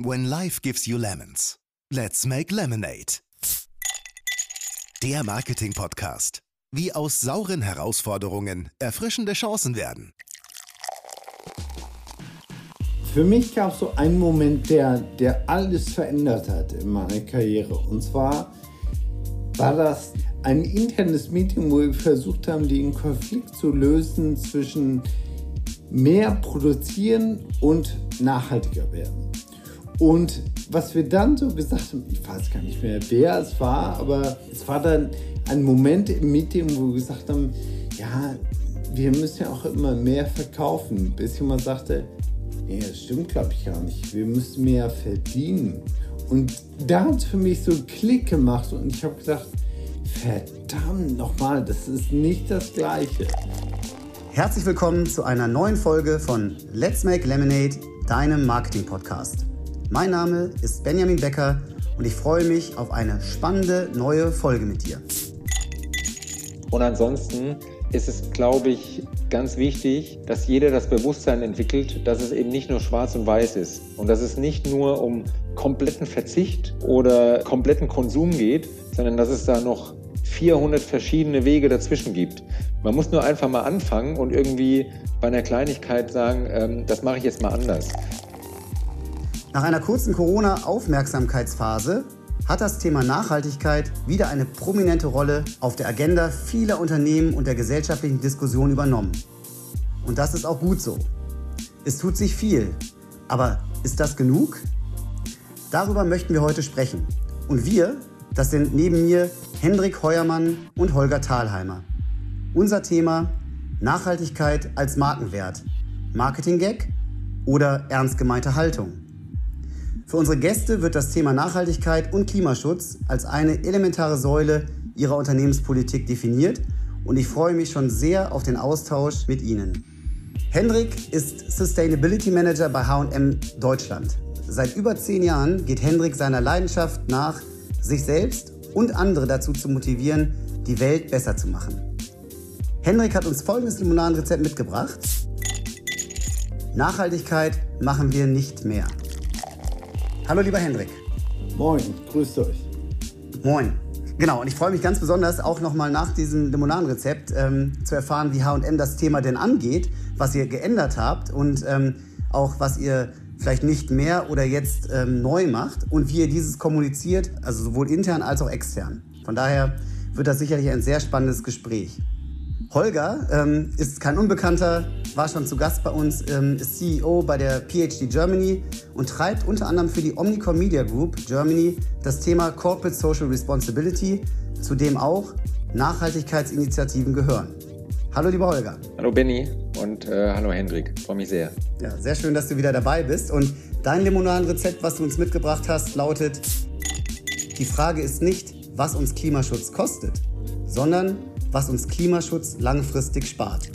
When life gives you lemons, let's make lemonade. Der Marketing-Podcast. Wie aus sauren Herausforderungen erfrischende Chancen werden. Für mich gab es so einen Moment, der, der alles verändert hat in meiner Karriere. Und zwar war das ein internes Meeting, wo wir versucht haben, den Konflikt zu lösen zwischen mehr produzieren und nachhaltiger werden. Und was wir dann so gesagt haben, ich weiß gar nicht mehr, wer es war, aber es war dann ein Moment im Meeting, wo wir gesagt haben, ja, wir müssen ja auch immer mehr verkaufen. Bis jemand sagte, nee, das stimmt, glaube ich gar nicht. Wir müssen mehr verdienen. Und da hat es für mich so einen Klick gemacht und ich habe gedacht, verdammt nochmal, das ist nicht das Gleiche. Herzlich willkommen zu einer neuen Folge von Let's Make Lemonade, deinem Marketing-Podcast. Mein Name ist Benjamin Becker und ich freue mich auf eine spannende neue Folge mit dir. Und ansonsten ist es, glaube ich, ganz wichtig, dass jeder das Bewusstsein entwickelt, dass es eben nicht nur schwarz und weiß ist und dass es nicht nur um kompletten Verzicht oder kompletten Konsum geht, sondern dass es da noch 400 verschiedene Wege dazwischen gibt. Man muss nur einfach mal anfangen und irgendwie bei einer Kleinigkeit sagen, ähm, das mache ich jetzt mal anders. Nach einer kurzen Corona-Aufmerksamkeitsphase hat das Thema Nachhaltigkeit wieder eine prominente Rolle auf der Agenda vieler Unternehmen und der gesellschaftlichen Diskussion übernommen. Und das ist auch gut so. Es tut sich viel. Aber ist das genug? Darüber möchten wir heute sprechen. Und wir, das sind neben mir Hendrik Heuermann und Holger Thalheimer. Unser Thema Nachhaltigkeit als Markenwert. Marketing-Gag oder ernst gemeinte Haltung? Für unsere Gäste wird das Thema Nachhaltigkeit und Klimaschutz als eine elementare Säule ihrer Unternehmenspolitik definiert und ich freue mich schon sehr auf den Austausch mit Ihnen. Hendrik ist Sustainability Manager bei HM Deutschland. Seit über zehn Jahren geht Hendrik seiner Leidenschaft nach, sich selbst und andere dazu zu motivieren, die Welt besser zu machen. Hendrik hat uns folgendes Limonadenrezept mitgebracht. Nachhaltigkeit machen wir nicht mehr. Hallo lieber Hendrik. Moin, grüßt euch. Moin. Genau, und ich freue mich ganz besonders auch nochmal nach diesem Limonadenrezept ähm, zu erfahren, wie HM das Thema denn angeht, was ihr geändert habt und ähm, auch was ihr vielleicht nicht mehr oder jetzt ähm, neu macht und wie ihr dieses kommuniziert, also sowohl intern als auch extern. Von daher wird das sicherlich ein sehr spannendes Gespräch. Holger ähm, ist kein Unbekannter, war schon zu Gast bei uns, ähm, ist CEO bei der PhD Germany und treibt unter anderem für die Omnicom Media Group Germany das Thema Corporate Social Responsibility, zu dem auch Nachhaltigkeitsinitiativen gehören. Hallo lieber Holger. Hallo Benny und äh, hallo Hendrik, freue mich sehr. Ja, sehr schön, dass du wieder dabei bist und dein Limonadenrezept, was du uns mitgebracht hast, lautet, die Frage ist nicht, was uns Klimaschutz kostet, sondern was uns Klimaschutz langfristig spart.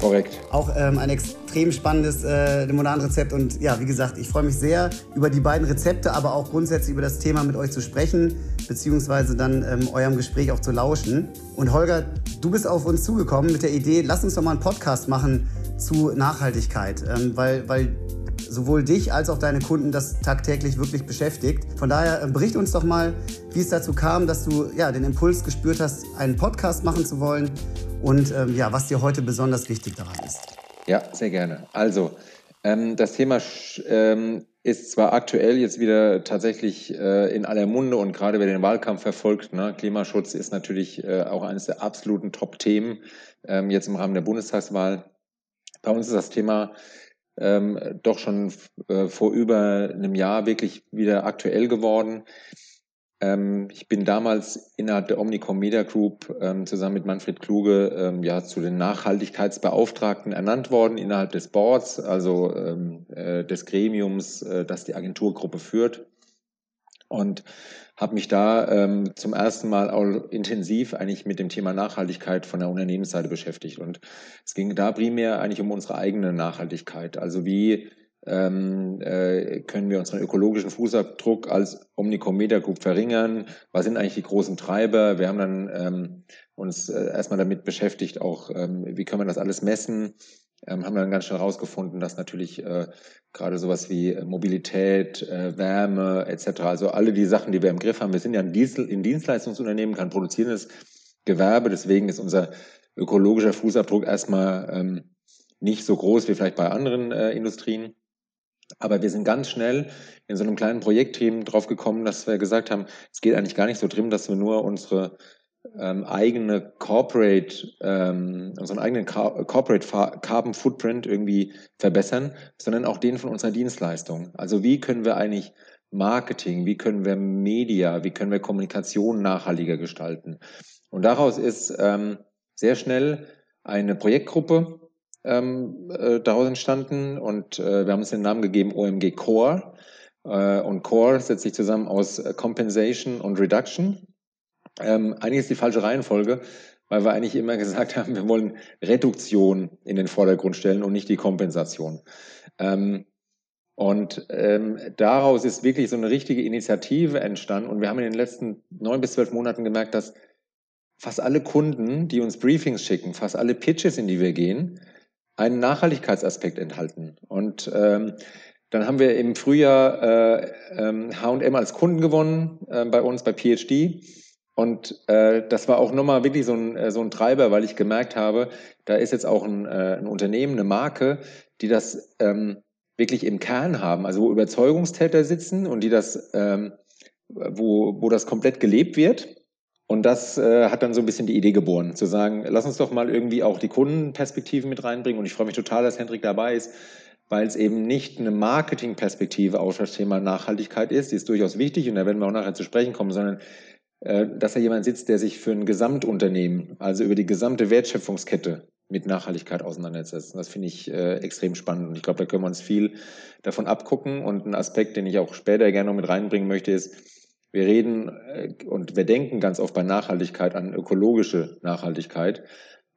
Korrekt. Auch ähm, ein extrem spannendes äh, Limonadenrezept. Und ja, wie gesagt, ich freue mich sehr über die beiden Rezepte, aber auch grundsätzlich über das Thema mit euch zu sprechen, beziehungsweise dann ähm, eurem Gespräch auch zu lauschen. Und Holger, du bist auf uns zugekommen mit der Idee, lass uns doch mal einen Podcast machen zu Nachhaltigkeit, ähm, weil, weil sowohl dich als auch deine Kunden das tagtäglich wirklich beschäftigt. Von daher äh, bericht uns doch mal, wie es dazu kam, dass du ja, den Impuls gespürt hast, einen Podcast machen zu wollen und ähm, ja, was dir heute besonders wichtig daran ist. Ja, sehr gerne. Also, ähm, das Thema ähm, ist zwar aktuell jetzt wieder tatsächlich äh, in aller Munde und gerade wer den Wahlkampf verfolgt, ne, Klimaschutz ist natürlich äh, auch eines der absoluten Top-Themen ähm, jetzt im Rahmen der Bundestagswahl. Bei uns ist das Thema ähm, doch schon äh, vor über einem Jahr wirklich wieder aktuell geworden. Ähm, ich bin damals innerhalb der Omnicom Media Group ähm, zusammen mit Manfred Kluge ähm, ja zu den Nachhaltigkeitsbeauftragten ernannt worden innerhalb des Boards, also ähm, äh, des Gremiums, äh, das die Agenturgruppe führt. Und habe mich da ähm, zum ersten Mal auch intensiv eigentlich mit dem Thema Nachhaltigkeit von der Unternehmensseite beschäftigt. Und es ging da primär eigentlich um unsere eigene Nachhaltigkeit. Also wie ähm, äh, können wir unseren ökologischen Fußabdruck als Omnicom Group verringern? Was sind eigentlich die großen Treiber? Wir haben dann ähm, uns äh, erstmal damit beschäftigt, auch ähm, wie können wir das alles messen? Ähm, haben dann ganz schnell herausgefunden, dass natürlich äh, gerade sowas wie äh, Mobilität, äh, Wärme etc., also alle die Sachen, die wir im Griff haben, wir sind ja ein, Dienst, ein Dienstleistungsunternehmen, kein produzierendes Gewerbe, deswegen ist unser ökologischer Fußabdruck erstmal ähm, nicht so groß wie vielleicht bei anderen äh, Industrien. Aber wir sind ganz schnell in so einem kleinen Projektteam drauf gekommen, dass wir gesagt haben, es geht eigentlich gar nicht so drin, dass wir nur unsere ähm, eigene Corporate, ähm, unseren eigenen Car Corporate Carbon Footprint irgendwie verbessern, sondern auch den von unserer Dienstleistung. Also wie können wir eigentlich Marketing, wie können wir Media, wie können wir Kommunikation nachhaltiger gestalten? Und daraus ist ähm, sehr schnell eine Projektgruppe ähm, äh, daraus entstanden und äh, wir haben uns den Namen gegeben OMG Core. Äh, und Core setzt sich zusammen aus Compensation und Reduction. Ähm, eigentlich ist die falsche Reihenfolge, weil wir eigentlich immer gesagt haben, wir wollen Reduktion in den Vordergrund stellen und nicht die Kompensation. Ähm, und ähm, daraus ist wirklich so eine richtige Initiative entstanden. Und wir haben in den letzten neun bis zwölf Monaten gemerkt, dass fast alle Kunden, die uns Briefings schicken, fast alle Pitches, in die wir gehen, einen Nachhaltigkeitsaspekt enthalten. Und ähm, dann haben wir im Frühjahr äh, H&M ähm, als Kunden gewonnen äh, bei uns bei PhD und äh, das war auch nochmal wirklich so ein, äh, so ein Treiber, weil ich gemerkt habe, da ist jetzt auch ein, äh, ein Unternehmen, eine Marke, die das ähm, wirklich im Kern haben, also wo Überzeugungstäter sitzen und die das, ähm, wo, wo das komplett gelebt wird. Und das äh, hat dann so ein bisschen die Idee geboren, zu sagen, lass uns doch mal irgendwie auch die Kundenperspektiven mit reinbringen. Und ich freue mich total, dass Hendrik dabei ist, weil es eben nicht eine Marketingperspektive auf das Thema Nachhaltigkeit ist, die ist durchaus wichtig und da werden wir auch nachher zu sprechen kommen, sondern dass da jemand sitzt, der sich für ein Gesamtunternehmen, also über die gesamte Wertschöpfungskette mit Nachhaltigkeit auseinandersetzt. das finde ich äh, extrem spannend. Und ich glaube, da können wir uns viel davon abgucken. Und ein Aspekt, den ich auch später gerne noch mit reinbringen möchte, ist, wir reden äh, und wir denken ganz oft bei Nachhaltigkeit an ökologische Nachhaltigkeit.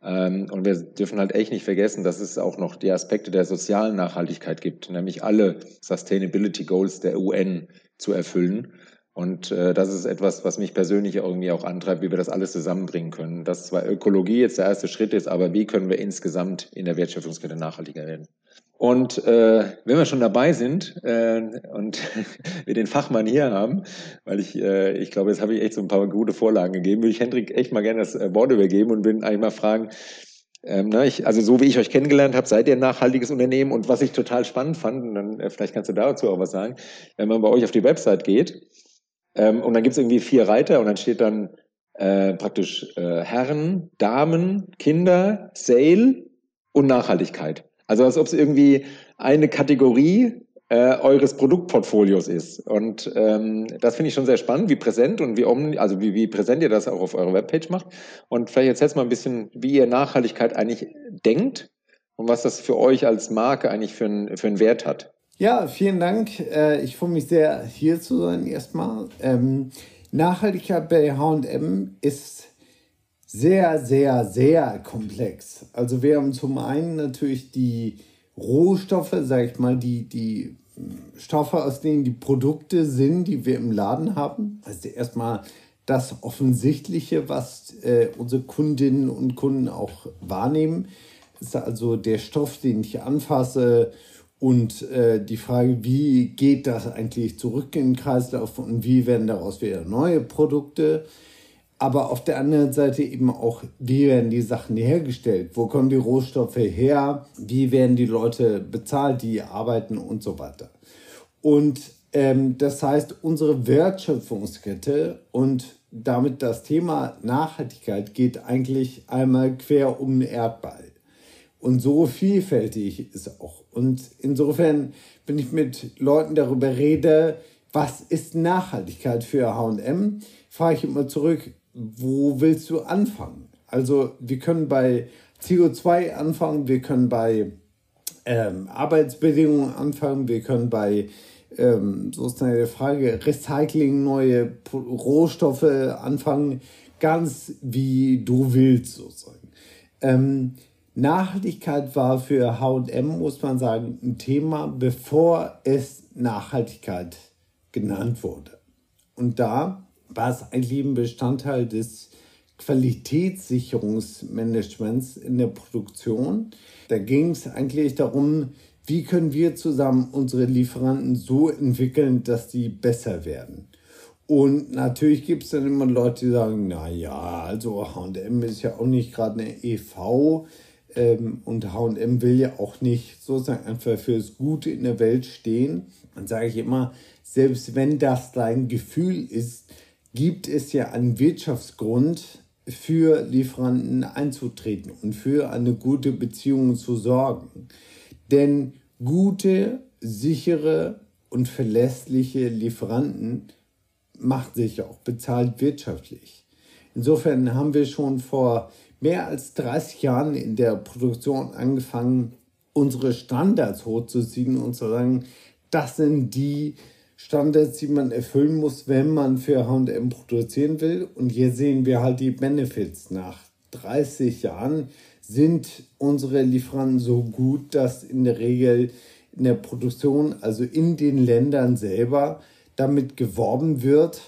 Ähm, und wir dürfen halt echt nicht vergessen, dass es auch noch die Aspekte der sozialen Nachhaltigkeit gibt, nämlich alle Sustainability Goals der UN zu erfüllen. Und äh, das ist etwas, was mich persönlich irgendwie auch antreibt, wie wir das alles zusammenbringen können. Dass zwar Ökologie jetzt der erste Schritt ist, aber wie können wir insgesamt in der Wertschöpfungskette nachhaltiger werden? Und äh, wenn wir schon dabei sind äh, und wir den Fachmann hier haben, weil ich, äh, ich glaube, jetzt habe ich echt so ein paar gute Vorlagen gegeben, würde ich Hendrik echt mal gerne das äh, Wort übergeben und will eigentlich mal fragen, ähm, ne, ich, also so wie ich euch kennengelernt habe, seid ihr ein nachhaltiges Unternehmen und was ich total spannend fand, und dann äh, vielleicht kannst du dazu auch was sagen, wenn man bei euch auf die Website geht, ähm, und dann gibt es irgendwie vier Reiter und dann steht dann äh, praktisch äh, Herren, Damen, Kinder, Sale und Nachhaltigkeit. Also als ob es irgendwie eine Kategorie äh, eures Produktportfolios ist. Und ähm, das finde ich schon sehr spannend, wie präsent und wie omni, also wie, wie präsent ihr das auch auf eurer Webpage macht. Und vielleicht erzählst mal ein bisschen, wie ihr Nachhaltigkeit eigentlich denkt und was das für euch als Marke eigentlich für, ein, für einen Wert hat. Ja, vielen Dank. Äh, ich freue mich sehr, hier zu sein erstmal. Ähm, Nachhaltigkeit bei HM ist sehr, sehr, sehr komplex. Also wir haben zum einen natürlich die Rohstoffe, sag ich mal, die, die Stoffe, aus denen die Produkte sind, die wir im Laden haben. Also erstmal das Offensichtliche, was äh, unsere Kundinnen und Kunden auch wahrnehmen, ist also der Stoff, den ich anfasse und äh, die Frage, wie geht das eigentlich zurück in den Kreislauf und wie werden daraus wieder neue Produkte? Aber auf der anderen Seite eben auch, wie werden die Sachen hergestellt? Wo kommen die Rohstoffe her? Wie werden die Leute bezahlt, die arbeiten und so weiter? Und ähm, das heißt, unsere Wertschöpfungskette und damit das Thema Nachhaltigkeit geht eigentlich einmal quer um den Erdball. Und so vielfältig ist auch. Und insofern, wenn ich mit Leuten darüber rede, was ist Nachhaltigkeit für HM, frage ich immer zurück, wo willst du anfangen? Also wir können bei CO2 anfangen, wir können bei ähm, Arbeitsbedingungen anfangen, wir können bei, ähm, so ist eine Frage, Recycling, neue Rohstoffe anfangen, ganz wie du willst sozusagen. Ähm, Nachhaltigkeit war für HM, muss man sagen, ein Thema, bevor es Nachhaltigkeit genannt wurde. Und da war es eigentlich ein Bestandteil des Qualitätssicherungsmanagements in der Produktion. Da ging es eigentlich darum, wie können wir zusammen unsere Lieferanten so entwickeln, dass die besser werden. Und natürlich gibt es dann immer Leute, die sagen, naja, also HM ist ja auch nicht gerade eine EV ähm, und HM will ja auch nicht sozusagen einfach fürs Gute in der Welt stehen. Dann sage ich immer, selbst wenn das dein Gefühl ist, gibt es ja einen Wirtschaftsgrund für Lieferanten einzutreten und für eine gute Beziehung zu sorgen. Denn gute, sichere und verlässliche Lieferanten macht sich auch bezahlt wirtschaftlich. Insofern haben wir schon vor mehr als 30 Jahren in der Produktion angefangen, unsere Standards hochzuziehen und zu sagen, das sind die Standards, die man erfüllen muss, wenn man für HM produzieren will. Und hier sehen wir halt die Benefits. Nach 30 Jahren sind unsere Lieferanten so gut, dass in der Regel in der Produktion, also in den Ländern selber, damit geworben wird,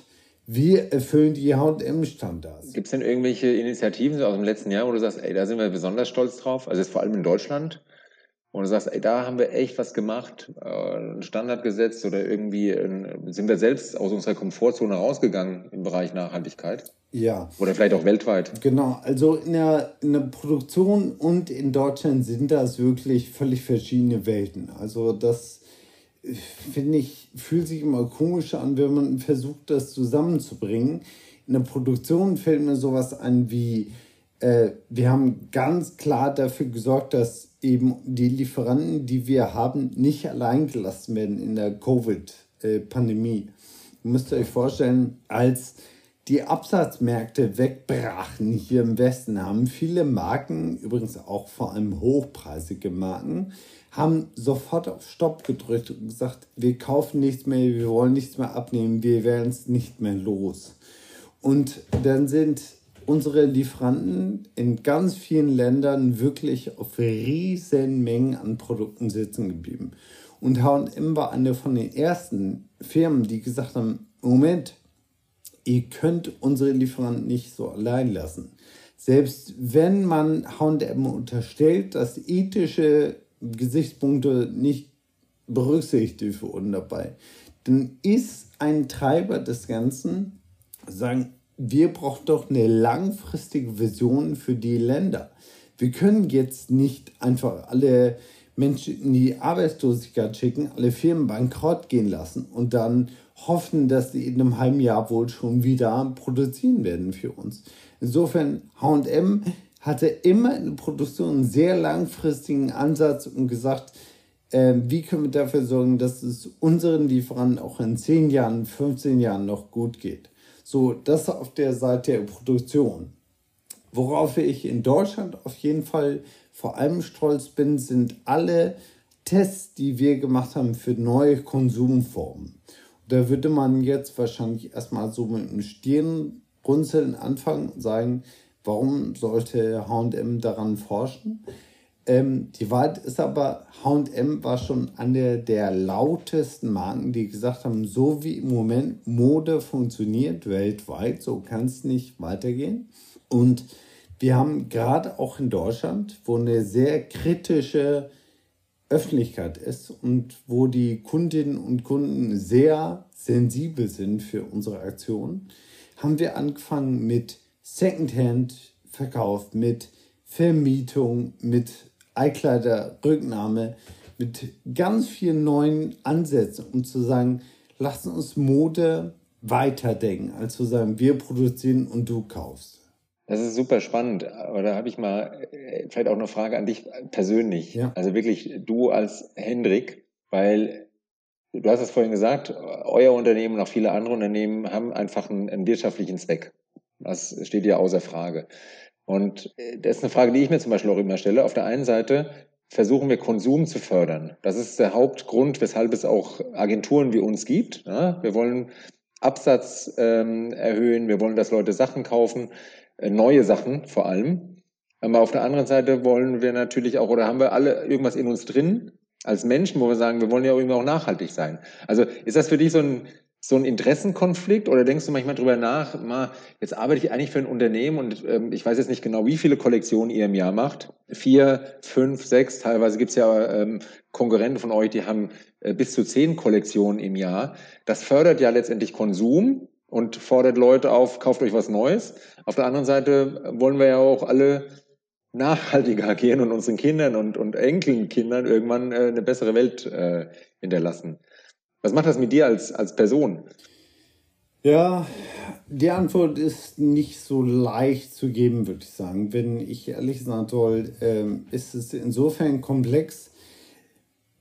wir erfüllen die HM-Standards. Gibt es denn irgendwelche Initiativen aus dem letzten Jahr, wo du sagst, ey, da sind wir besonders stolz drauf? Also jetzt vor allem in Deutschland, wo du sagst, ey, da haben wir echt was gemacht, äh, einen Standard gesetzt oder irgendwie sind wir selbst aus unserer Komfortzone rausgegangen im Bereich Nachhaltigkeit? Ja. Oder vielleicht auch weltweit. Genau, also in der, in der Produktion und in Deutschland sind das wirklich völlig verschiedene Welten. Also das finde ich, fühlt sich immer komisch an, wenn man versucht, das zusammenzubringen. In der Produktion fällt mir sowas an wie, äh, wir haben ganz klar dafür gesorgt, dass eben die Lieferanten, die wir haben, nicht allein gelassen werden in der Covid-Pandemie. Ihr müsst euch vorstellen, als die Absatzmärkte wegbrachen hier im Westen, haben viele Marken, übrigens auch vor allem hochpreisige Marken, haben sofort auf Stopp gedrückt und gesagt, wir kaufen nichts mehr, wir wollen nichts mehr abnehmen, wir werden es nicht mehr los. Und dann sind unsere Lieferanten in ganz vielen Ländern wirklich auf riesen Mengen an Produkten sitzen geblieben. Und H&M war eine von den ersten Firmen, die gesagt haben, Moment, ihr könnt unsere Lieferanten nicht so allein lassen. Selbst wenn man H&M unterstellt, dass ethische Gesichtspunkte nicht berücksichtigt wurden dabei, dann ist ein Treiber des Ganzen, sagen, wir brauchen doch eine langfristige Vision für die Länder. Wir können jetzt nicht einfach alle Menschen in die Arbeitslosigkeit schicken, alle Firmen bankrott gehen lassen und dann hoffen, dass sie in einem halben Jahr wohl schon wieder produzieren werden für uns. Insofern, HM hatte immer in der Produktion einen sehr langfristigen Ansatz und gesagt, äh, wie können wir dafür sorgen, dass es unseren Lieferanten auch in 10 Jahren, 15 Jahren noch gut geht. So, das auf der Seite der Produktion. Worauf ich in Deutschland auf jeden Fall vor allem stolz bin, sind alle Tests, die wir gemacht haben für neue Konsumformen. Da würde man jetzt wahrscheinlich erstmal so mit einem Stirnrunzeln anfangen und sagen, Warum sollte HM daran forschen? Ähm, die Wahrheit ist aber, HM war schon eine der lautesten Marken, die gesagt haben, so wie im Moment Mode funktioniert weltweit, so kann es nicht weitergehen. Und wir haben gerade auch in Deutschland, wo eine sehr kritische Öffentlichkeit ist und wo die Kundinnen und Kunden sehr sensibel sind für unsere Aktionen, haben wir angefangen mit Secondhand-Verkauf, mit Vermietung, mit Einkleiderrücknahme, mit ganz vielen neuen Ansätzen, um zu sagen, lass uns Mode weiterdenken, als zu sagen, wir produzieren und du kaufst. Das ist super spannend. Aber da habe ich mal äh, vielleicht auch eine Frage an dich persönlich. Ja. Also wirklich du als Hendrik, weil du hast es vorhin gesagt, euer Unternehmen und auch viele andere Unternehmen haben einfach einen, einen wirtschaftlichen Zweck. Das steht ja außer Frage. Und äh, das ist eine Frage, die ich mir zum Beispiel auch immer stelle. Auf der einen Seite versuchen wir Konsum zu fördern. Das ist der Hauptgrund, weshalb es auch Agenturen wie uns gibt. Wir wollen Absatz ähm, erhöhen, wir wollen, dass Leute Sachen kaufen, äh, neue Sachen vor allem. Aber auf der anderen Seite wollen wir natürlich auch, oder haben wir alle irgendwas in uns drin als Menschen, wo wir sagen, wir wollen ja irgendwie auch nachhaltig sein. Also ist das für dich so ein so ein Interessenkonflikt oder denkst du manchmal drüber nach, mal, jetzt arbeite ich eigentlich für ein Unternehmen und ähm, ich weiß jetzt nicht genau, wie viele Kollektionen ihr im Jahr macht. Vier, fünf, sechs, teilweise gibt's ja ähm, Konkurrenten von euch, die haben äh, bis zu zehn Kollektionen im Jahr. Das fördert ja letztendlich Konsum und fordert Leute auf, kauft euch was Neues. Auf der anderen Seite wollen wir ja auch alle nachhaltiger agieren und unseren Kindern und, und Enkelkindern irgendwann äh, eine bessere Welt äh, hinterlassen. Was macht das mit dir als, als Person? Ja, die Antwort ist nicht so leicht zu geben, würde ich sagen. Wenn ich ehrlich sagen soll, ähm, ist es insofern komplex.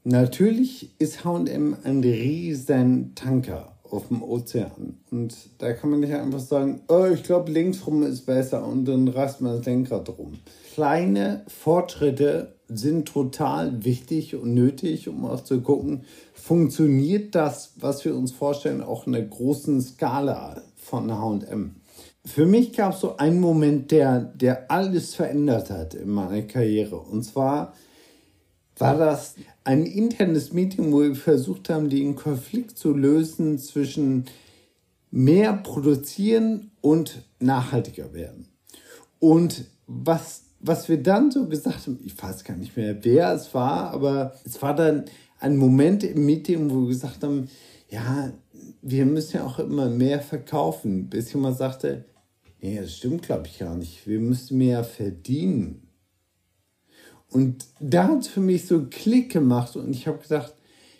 Natürlich ist HM ein riesen Tanker auf dem Ozean. Und da kann man nicht einfach sagen, oh, ich glaube, linksrum ist besser und dann reißt man das Lenkrad rum. Kleine Fortschritte sind total wichtig und nötig, um auch zu gucken, funktioniert das, was wir uns vorstellen, auch in der großen Skala von HM. Für mich gab es so einen Moment, der, der alles verändert hat in meiner Karriere. Und zwar war das ein internes Meeting, wo wir versucht haben, den Konflikt zu lösen zwischen mehr produzieren und nachhaltiger werden. Und was, was wir dann so gesagt haben, ich weiß gar nicht mehr, wer es war, aber es war dann ein Moment im Meeting, wo wir gesagt haben, ja, wir müssen ja auch immer mehr verkaufen, bis jemand sagte, nee, das stimmt, glaube ich, gar nicht. Wir müssen mehr verdienen. Und da hat es für mich so einen Klick gemacht und ich habe gedacht,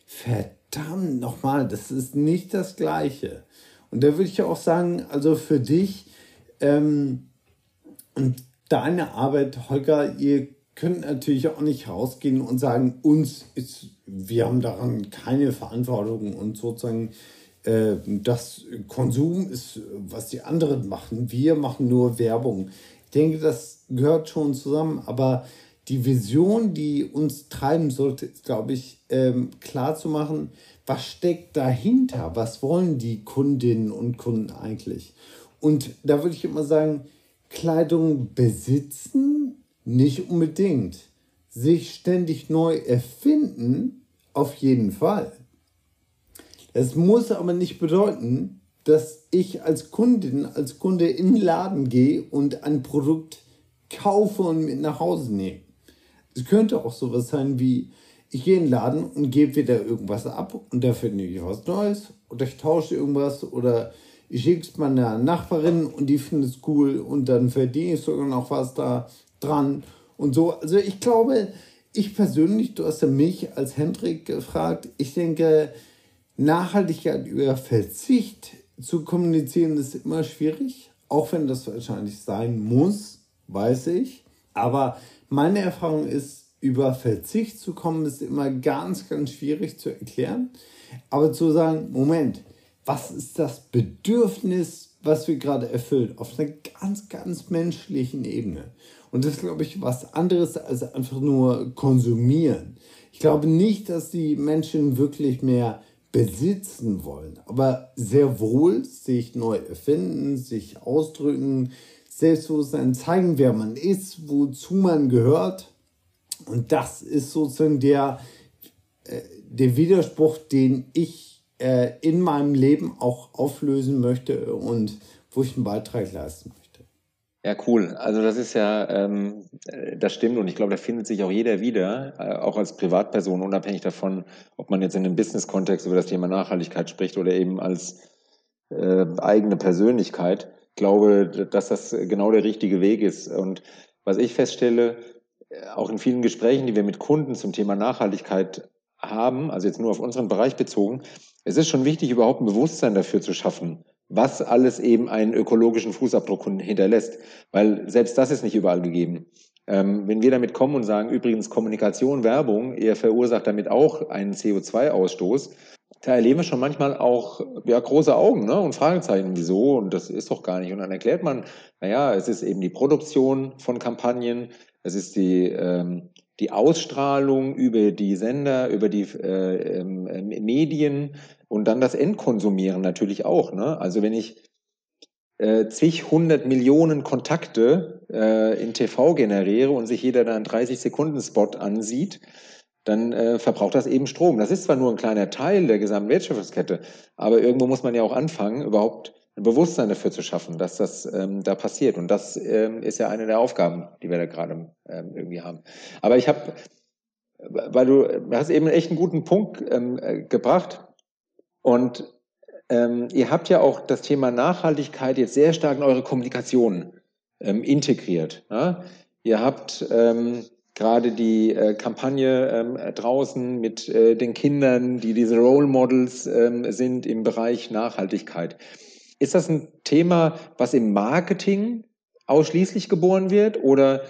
verdammt nochmal, das ist nicht das Gleiche. Und da würde ich auch sagen, also für dich ähm, und deine Arbeit, Holger, ihr könnt natürlich auch nicht rausgehen und sagen, uns ist, wir haben daran keine Verantwortung und sozusagen äh, das Konsum ist, was die anderen machen. Wir machen nur Werbung. Ich denke, das gehört schon zusammen, aber die Vision, die uns treiben sollte, ist, glaube ich, ähm, klar zu machen, was steckt dahinter? Was wollen die Kundinnen und Kunden eigentlich? Und da würde ich immer sagen, Kleidung besitzen nicht unbedingt. Sich ständig neu erfinden, auf jeden Fall. Es muss aber nicht bedeuten, dass ich als Kundin, als Kunde in den Laden gehe und ein Produkt kaufe und mit nach Hause nehme. Es könnte auch sowas sein wie, ich gehe in den Laden und gebe wieder irgendwas ab und da finde ich was Neues oder ich tausche irgendwas oder ich schicke es meiner Nachbarin und die findet es cool und dann verdiene ich sogar noch was da dran und so. Also ich glaube, ich persönlich, du hast ja mich als Hendrik gefragt, ich denke, Nachhaltigkeit über Verzicht zu kommunizieren ist immer schwierig, auch wenn das wahrscheinlich sein muss, weiß ich. Aber meine Erfahrung ist, über Verzicht zu kommen, ist immer ganz, ganz schwierig zu erklären. Aber zu sagen, Moment, was ist das Bedürfnis, was wir gerade erfüllen, auf einer ganz, ganz menschlichen Ebene. Und das ist, glaube ich, was anderes als einfach nur konsumieren. Ich glaube nicht, dass die Menschen wirklich mehr besitzen wollen, aber sehr wohl sich neu erfinden, sich ausdrücken, Selbstbewusstsein zeigen, wer man ist, wozu man gehört. Und das ist sozusagen der, äh, der Widerspruch, den ich äh, in meinem Leben auch auflösen möchte und wo ich einen Beitrag leisten möchte. Ja, cool. Also das ist ja, ähm, das stimmt und ich glaube, da findet sich auch jeder wieder, äh, auch als Privatperson, unabhängig davon, ob man jetzt in einem Business-Kontext über das Thema Nachhaltigkeit spricht oder eben als äh, eigene Persönlichkeit glaube, dass das genau der richtige Weg ist. Und was ich feststelle, auch in vielen Gesprächen, die wir mit Kunden zum Thema Nachhaltigkeit haben, also jetzt nur auf unseren Bereich bezogen, es ist schon wichtig, überhaupt ein Bewusstsein dafür zu schaffen, was alles eben einen ökologischen Fußabdruck hinterlässt, weil selbst das ist nicht überall gegeben. Ähm, wenn wir damit kommen und sagen, übrigens Kommunikation, Werbung, ihr verursacht damit auch einen CO2-Ausstoß, da erleben wir schon manchmal auch ja, große Augen ne? und Fragezeichen, wieso? Und das ist doch gar nicht. Und dann erklärt man, naja, es ist eben die Produktion von Kampagnen, es ist die, ähm, die Ausstrahlung über die Sender, über die äh, ähm, äh, Medien und dann das Endkonsumieren natürlich auch. Ne? Also wenn ich äh, zig hundert Millionen Kontakte äh, in TV generiere und sich jeder dann 30 Sekunden Spot ansieht, dann äh, verbraucht das eben Strom. Das ist zwar nur ein kleiner Teil der gesamten Wertschöpfungskette, aber irgendwo muss man ja auch anfangen, überhaupt ein Bewusstsein dafür zu schaffen, dass das ähm, da passiert. Und das ähm, ist ja eine der Aufgaben, die wir da gerade ähm, irgendwie haben. Aber ich habe, weil du, hast eben echt einen guten Punkt ähm, äh, gebracht. Und ähm, ihr habt ja auch das Thema Nachhaltigkeit jetzt sehr stark in eure Kommunikation ähm, integriert. Ja? Ihr habt ähm, gerade die äh, Kampagne ähm, draußen mit äh, den Kindern, die diese Role Models ähm, sind im Bereich Nachhaltigkeit. Ist das ein Thema, was im Marketing ausschließlich geboren wird oder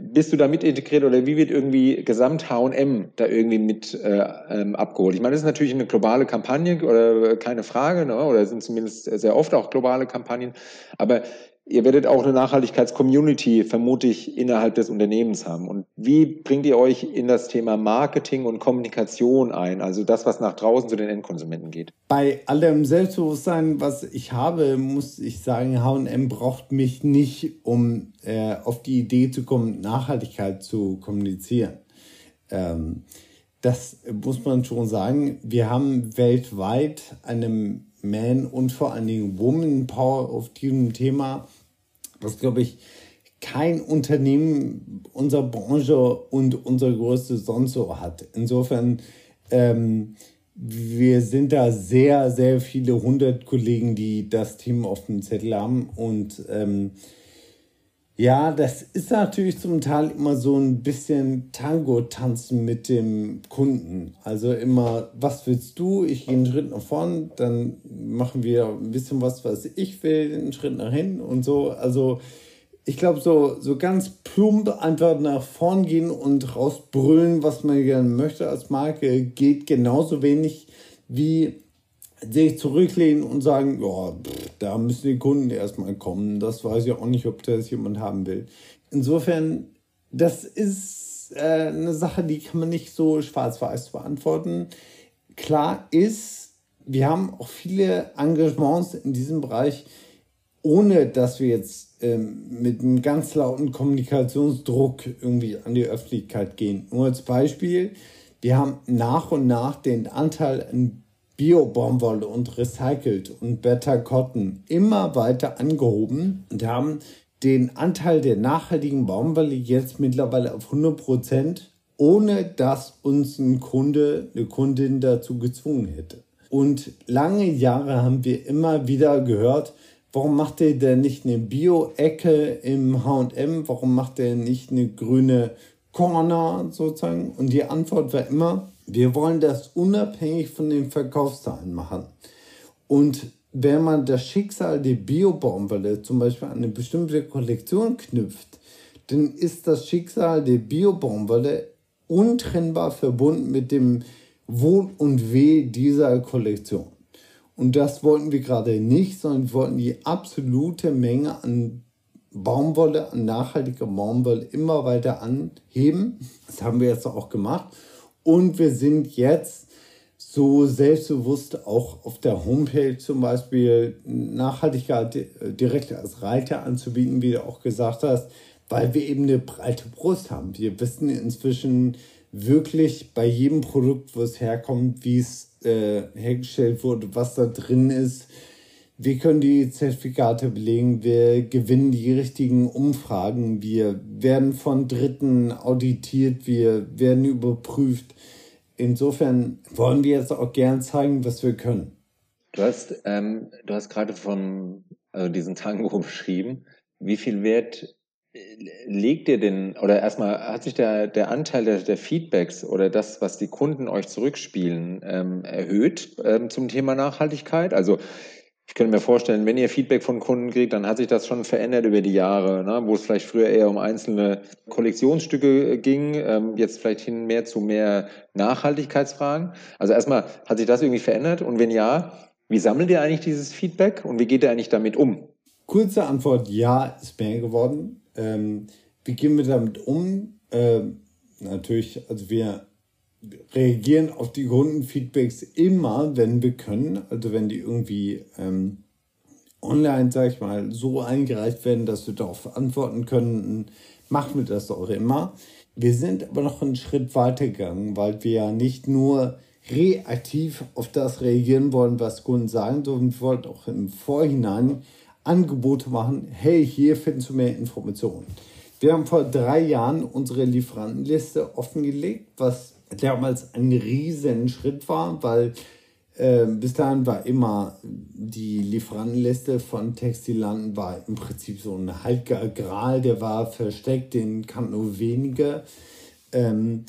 bist du da mit integriert oder wie wird irgendwie Gesamt H&M da irgendwie mit äh, ähm, abgeholt? Ich meine, das ist natürlich eine globale Kampagne oder keine Frage, ne? oder sind zumindest sehr oft auch globale Kampagnen, aber Ihr werdet auch eine Nachhaltigkeits-Community vermute innerhalb des Unternehmens haben. Und wie bringt ihr euch in das Thema Marketing und Kommunikation ein? Also das, was nach draußen zu den Endkonsumenten geht. Bei allem Selbstbewusstsein, was ich habe, muss ich sagen, H&M braucht mich nicht, um äh, auf die Idee zu kommen, Nachhaltigkeit zu kommunizieren. Ähm, das muss man schon sagen. Wir haben weltweit eine Man- und vor allen Dingen Woman-Power auf diesem Thema, was, glaube ich, kein Unternehmen unserer Branche und unserer Größe sonst so hat. Insofern, ähm, wir sind da sehr, sehr viele hundert Kollegen, die das Thema auf dem Zettel haben und ähm, ja, das ist natürlich zum Teil immer so ein bisschen Tango-Tanzen mit dem Kunden. Also immer, was willst du? Ich gehe einen Schritt nach vorn, dann machen wir ein bisschen was, was ich will, einen Schritt nach hinten und so. Also ich glaube, so, so ganz plump einfach nach vorn gehen und rausbrüllen, was man gerne möchte als Marke, geht genauso wenig wie sich zurücklehnen und sagen, ja, da müssen die Kunden erstmal kommen. Das weiß ich auch nicht, ob das jemand haben will. Insofern, das ist äh, eine Sache, die kann man nicht so schwarz-weiß beantworten. Klar ist, wir haben auch viele Engagements in diesem Bereich, ohne dass wir jetzt ähm, mit einem ganz lauten Kommunikationsdruck irgendwie an die Öffentlichkeit gehen. Nur als Beispiel, wir haben nach und nach den Anteil an Bio-Baumwolle und recycelt und Better Cotton immer weiter angehoben und haben den Anteil der nachhaltigen Baumwolle jetzt mittlerweile auf 100 Prozent, ohne dass uns ein Kunde, eine Kundin dazu gezwungen hätte. Und lange Jahre haben wir immer wieder gehört, warum macht ihr denn nicht eine Bio-Ecke im H&M? Warum macht ihr nicht eine grüne Corner sozusagen? Und die Antwort war immer, wir wollen das unabhängig von den Verkaufszahlen machen. Und wenn man das Schicksal der Biobaumwolle zum Beispiel an eine bestimmte Kollektion knüpft, dann ist das Schicksal der Biobaumwolle untrennbar verbunden mit dem Wohl und Weh dieser Kollektion. Und das wollten wir gerade nicht, sondern wir wollten die absolute Menge an Baumwolle, an nachhaltiger Baumwolle immer weiter anheben. Das haben wir jetzt auch gemacht. Und wir sind jetzt so selbstbewusst auch auf der Homepage zum Beispiel Nachhaltigkeit direkt als Reiter anzubieten, wie du auch gesagt hast, weil wir eben eine breite Brust haben. Wir wissen inzwischen wirklich bei jedem Produkt, wo es herkommt, wie es äh, hergestellt wurde, was da drin ist. Wir können die Zertifikate belegen, wir gewinnen die richtigen Umfragen, wir werden von Dritten auditiert, wir werden überprüft. Insofern wollen wir jetzt auch gern zeigen, was wir können. Du hast, ähm, du hast gerade von also diesen Tango beschrieben. Wie viel Wert äh, legt ihr denn, oder erstmal hat sich der, der Anteil der, der Feedbacks oder das, was die Kunden euch zurückspielen, ähm, erhöht ähm, zum Thema Nachhaltigkeit? Also ich könnte mir vorstellen, wenn ihr Feedback von Kunden kriegt, dann hat sich das schon verändert über die Jahre, ne? wo es vielleicht früher eher um einzelne Kollektionsstücke ging, ähm, jetzt vielleicht hin mehr zu mehr Nachhaltigkeitsfragen. Also erstmal, hat sich das irgendwie verändert? Und wenn ja, wie sammelt ihr eigentlich dieses Feedback und wie geht ihr eigentlich damit um? Kurze Antwort, ja, ist mehr geworden. Ähm, wie gehen wir damit um? Ähm, natürlich, also wir reagieren auf die Kundenfeedbacks immer, wenn wir können. Also wenn die irgendwie ähm, online, sag ich mal, so eingereicht werden, dass wir darauf antworten können, machen wir das auch immer. wir sind aber noch einen Schritt weiter gegangen, weil wir ja nicht nur reaktiv auf das reagieren wollen, was Kunden sagen, sondern wir wollten auch im Vorhinein Angebote machen. Hey, hier findest du mehr Informationen. Wir haben vor drei Jahren unsere Lieferantenliste offengelegt, was damals ein riesen Schritt war, weil äh, bis dahin war immer die Lieferantenliste von Textilanten war im Prinzip so ein heiliger Gral, der war versteckt, den kannten nur wenige. Ähm,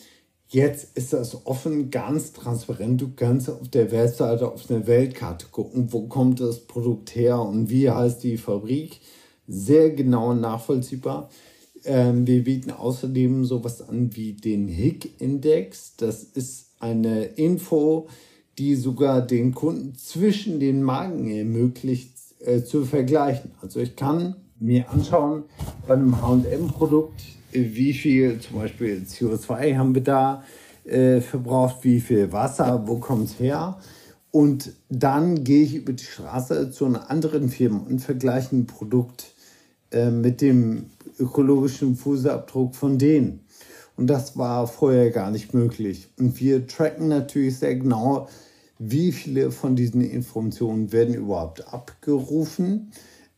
jetzt ist das offen, ganz transparent. Du kannst auf der Webseite auf eine Weltkarte gucken, wo kommt das Produkt her und wie heißt die Fabrik. Sehr genau nachvollziehbar. Ähm, wir bieten außerdem sowas an wie den HIC-Index. Das ist eine Info, die sogar den Kunden zwischen den Marken ermöglicht äh, zu vergleichen. Also ich kann mir anschauen bei einem H&M-Produkt, wie viel zum Beispiel CO2 haben wir da äh, verbraucht, wie viel Wasser, wo kommt es her. Und dann gehe ich über die Straße zu einer anderen Firma und vergleiche ein Produkt äh, mit dem ökologischen Fußabdruck von denen. Und das war vorher gar nicht möglich. Und wir tracken natürlich sehr genau, wie viele von diesen Informationen werden überhaupt abgerufen.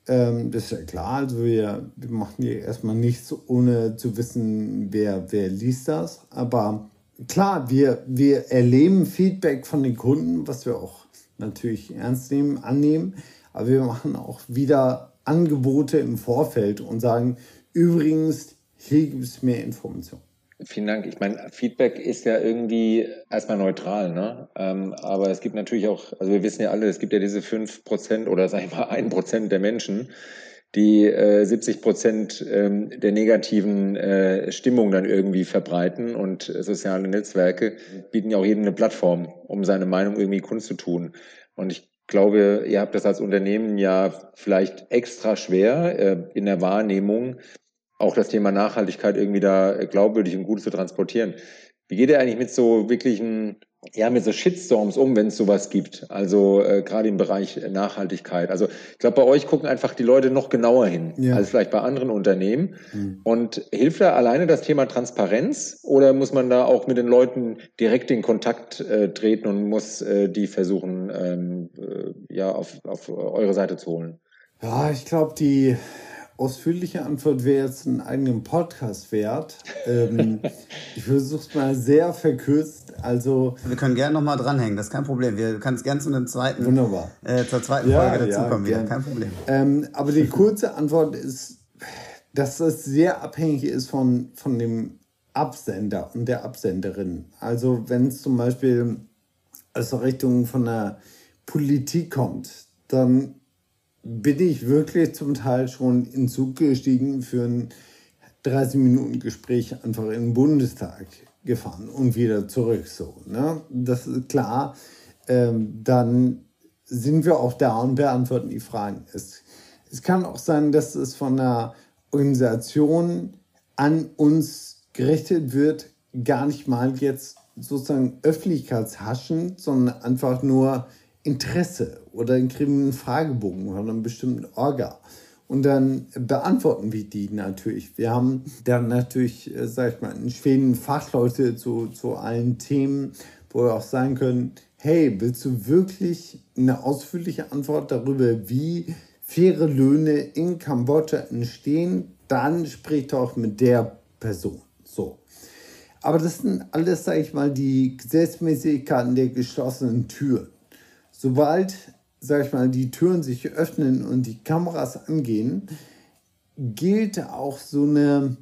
Ähm, das ist ja klar, also wir, wir machen hier erstmal nichts, ohne zu wissen, wer, wer liest das. Aber klar, wir, wir erleben Feedback von den Kunden, was wir auch natürlich ernst nehmen, annehmen. Aber wir machen auch wieder Angebote im Vorfeld und sagen, übrigens, hier gibt es mehr Informationen. Vielen Dank. Ich meine, Feedback ist ja irgendwie erstmal neutral, ne? Ähm, aber es gibt natürlich auch, also wir wissen ja alle, es gibt ja diese fünf Prozent oder sag ich mal ein Prozent der Menschen, die äh, 70 Prozent ähm, der negativen äh, Stimmung dann irgendwie verbreiten und soziale Netzwerke bieten ja auch jedem eine Plattform, um seine Meinung irgendwie kundzutun. Und ich glaube, ihr habt das als Unternehmen ja vielleicht extra schwer äh, in der Wahrnehmung, auch das Thema Nachhaltigkeit irgendwie da glaubwürdig und gut zu transportieren. Wie geht ihr eigentlich mit so wirklichen, ja, mit so Shitstorms um, wenn es sowas gibt? Also äh, gerade im Bereich Nachhaltigkeit. Also ich glaube, bei euch gucken einfach die Leute noch genauer hin ja. als vielleicht bei anderen Unternehmen. Mhm. Und hilft da alleine das Thema Transparenz oder muss man da auch mit den Leuten direkt in Kontakt äh, treten und muss äh, die versuchen, ähm, äh, ja, auf, auf eure Seite zu holen? Ja, ich glaube, die ausführliche Antwort wäre jetzt einen eigenen Podcast wert. Ähm, ich versuche es mal sehr verkürzt. Also wir können gerne nochmal dranhängen, das ist kein Problem. Wir können es gerne zu einem zweiten, Wunderbar. Äh, zur zweiten ja, Folge dazukommen. Ja, kein Problem. Ähm, aber die kurze Antwort ist, dass es sehr abhängig ist von, von dem Absender und der Absenderin. Also wenn es zum Beispiel aus der Richtung von der Politik kommt, dann bin ich wirklich zum Teil schon in Zug gestiegen für ein 30 Minuten Gespräch einfach in den Bundestag gefahren und wieder zurück. So, ne? Das ist klar. Ähm, dann sind wir auch da und beantworten die Fragen. Es, es kann auch sein, dass es von einer Organisation an uns gerichtet wird, gar nicht mal jetzt sozusagen öffentlichkeitshaschend, sondern einfach nur Interesse oder einen kriegen Fragebogen von einem bestimmten Orga. Und dann beantworten wir die natürlich. Wir haben dann natürlich, äh, sag ich mal, in Schweden Fachleute zu, zu allen Themen, wo wir auch sagen können, hey, willst du wirklich eine ausführliche Antwort darüber, wie faire Löhne in Kambodscha entstehen? Dann sprich doch mit der Person. So. Aber das sind alles, sage ich mal, die Gesetzmäßigkeiten der geschlossenen Türen. Sobald, sag ich mal, die Türen sich öffnen und die Kameras angehen, gilt auch so eine